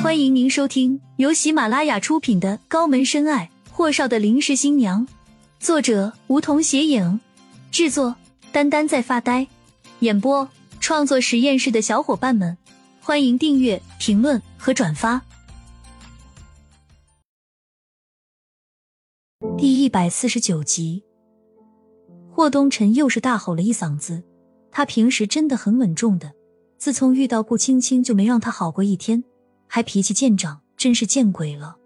欢迎您收听由喜马拉雅出品的《高门深爱：霍少的临时新娘》，作者梧桐斜影，制作丹丹在发呆，演播创作实验室的小伙伴们，欢迎订阅、评论和转发。第一百四十九集，霍东辰又是大吼了一嗓子。他平时真的很稳重的，自从遇到顾青青就没让他好过一天。还脾气见长，真是见鬼了！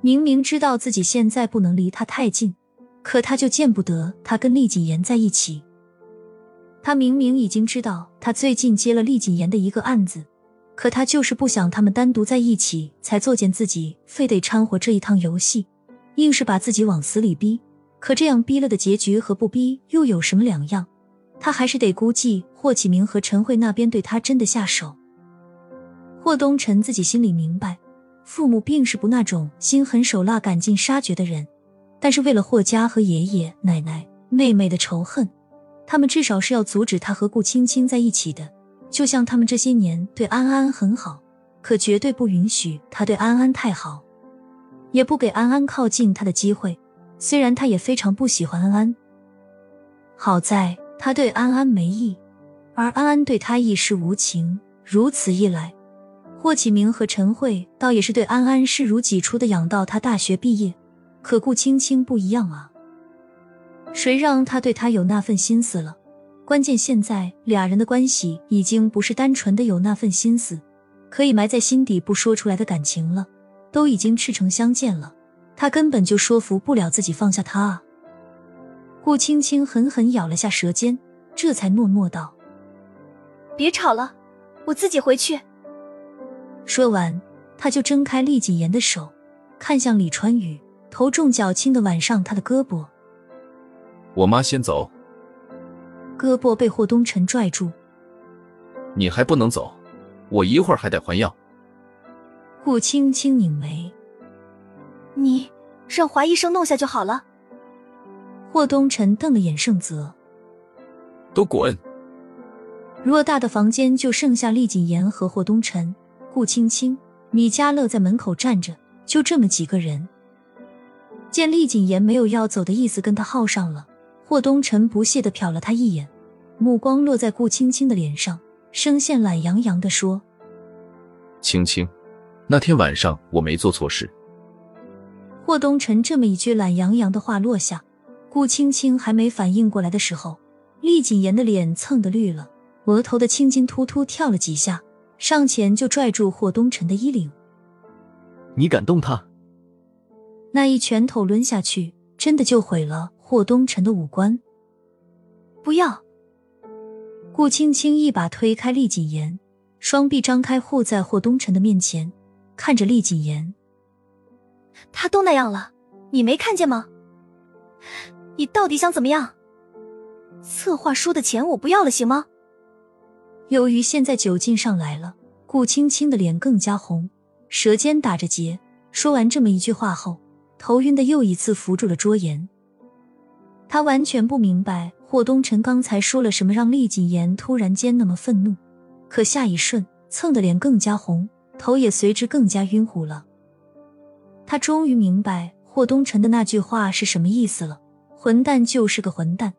明明知道自己现在不能离他太近，可他就见不得他跟厉谨言在一起。他明明已经知道他最近接了厉谨言的一个案子，可他就是不想他们单独在一起，才作践自己，非得掺和这一趟游戏，硬是把自己往死里逼。可这样逼了的结局和不逼又有什么两样？他还是得估计霍启明和陈慧那边对他真的下手。霍东辰自己心里明白，父母并是不那种心狠手辣、赶尽杀绝的人，但是为了霍家和爷爷奶奶、妹妹的仇恨，他们至少是要阻止他和顾青青在一起的。就像他们这些年对安安很好，可绝对不允许他对安安太好，也不给安安靠近他的机会。虽然他也非常不喜欢安安，好在他对安安没意，而安安对他亦是无情。如此一来。霍启明和陈慧倒也是对安安视如己出的养到他大学毕业，可顾青青不一样啊，谁让他对他有那份心思了？关键现在俩人的关系已经不是单纯的有那份心思，可以埋在心底不说出来的感情了，都已经赤诚相见了，他根本就说服不了自己放下他啊！顾青青狠狠咬了下舌尖，这才诺诺道：“别吵了，我自己回去。”说完，他就睁开厉谨言的手，看向李川宇，头重脚轻的挽上他的胳膊。我妈先走。胳膊被霍东辰拽住。你还不能走，我一会儿还得还药。顾青青拧眉。你让华医生弄下就好了。霍东辰瞪了眼盛泽。都滚！偌大的房间就剩下厉谨言和霍东辰。顾青青、米家乐在门口站着，就这么几个人。见厉谨言没有要走的意思，跟他耗上了。霍东辰不屑的瞟了他一眼，目光落在顾青青的脸上，声线懒洋洋的说：“青青，那天晚上我没做错事。”霍东辰这么一句懒洋洋的话落下，顾青青还没反应过来的时候，厉谨言的脸蹭的绿了，额头的青筋突突跳了几下。上前就拽住霍东辰的衣领，你敢动他？那一拳头抡下去，真的就毁了霍东辰的五官。不要！顾青青一把推开厉谨言，双臂张开护在霍东辰的面前，看着厉谨言：“他都那样了，你没看见吗？你到底想怎么样？策划书的钱我不要了，行吗？”由于现在酒劲上来了，顾青青的脸更加红，舌尖打着结。说完这么一句话后，头晕的又一次扶住了桌沿。他完全不明白霍东辰刚才说了什么，让厉谨言突然间那么愤怒。可下一瞬，蹭的脸更加红，头也随之更加晕乎了。他终于明白霍东辰的那句话是什么意思了：混蛋就是个混蛋。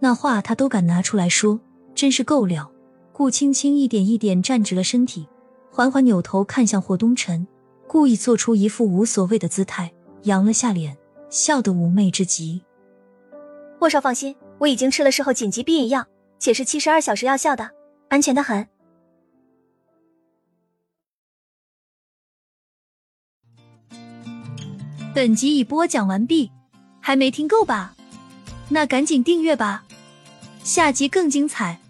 那话他都敢拿出来说，真是够了。顾青青一点一点站直了身体，缓缓扭头看向霍东辰，故意做出一副无所谓的姿态，扬了下脸，笑得妩媚之极。霍少放心，我已经吃了事后紧急避孕药，且是七十二小时药效的，安全的很。本集已播讲完毕，还没听够吧？那赶紧订阅吧，下集更精彩。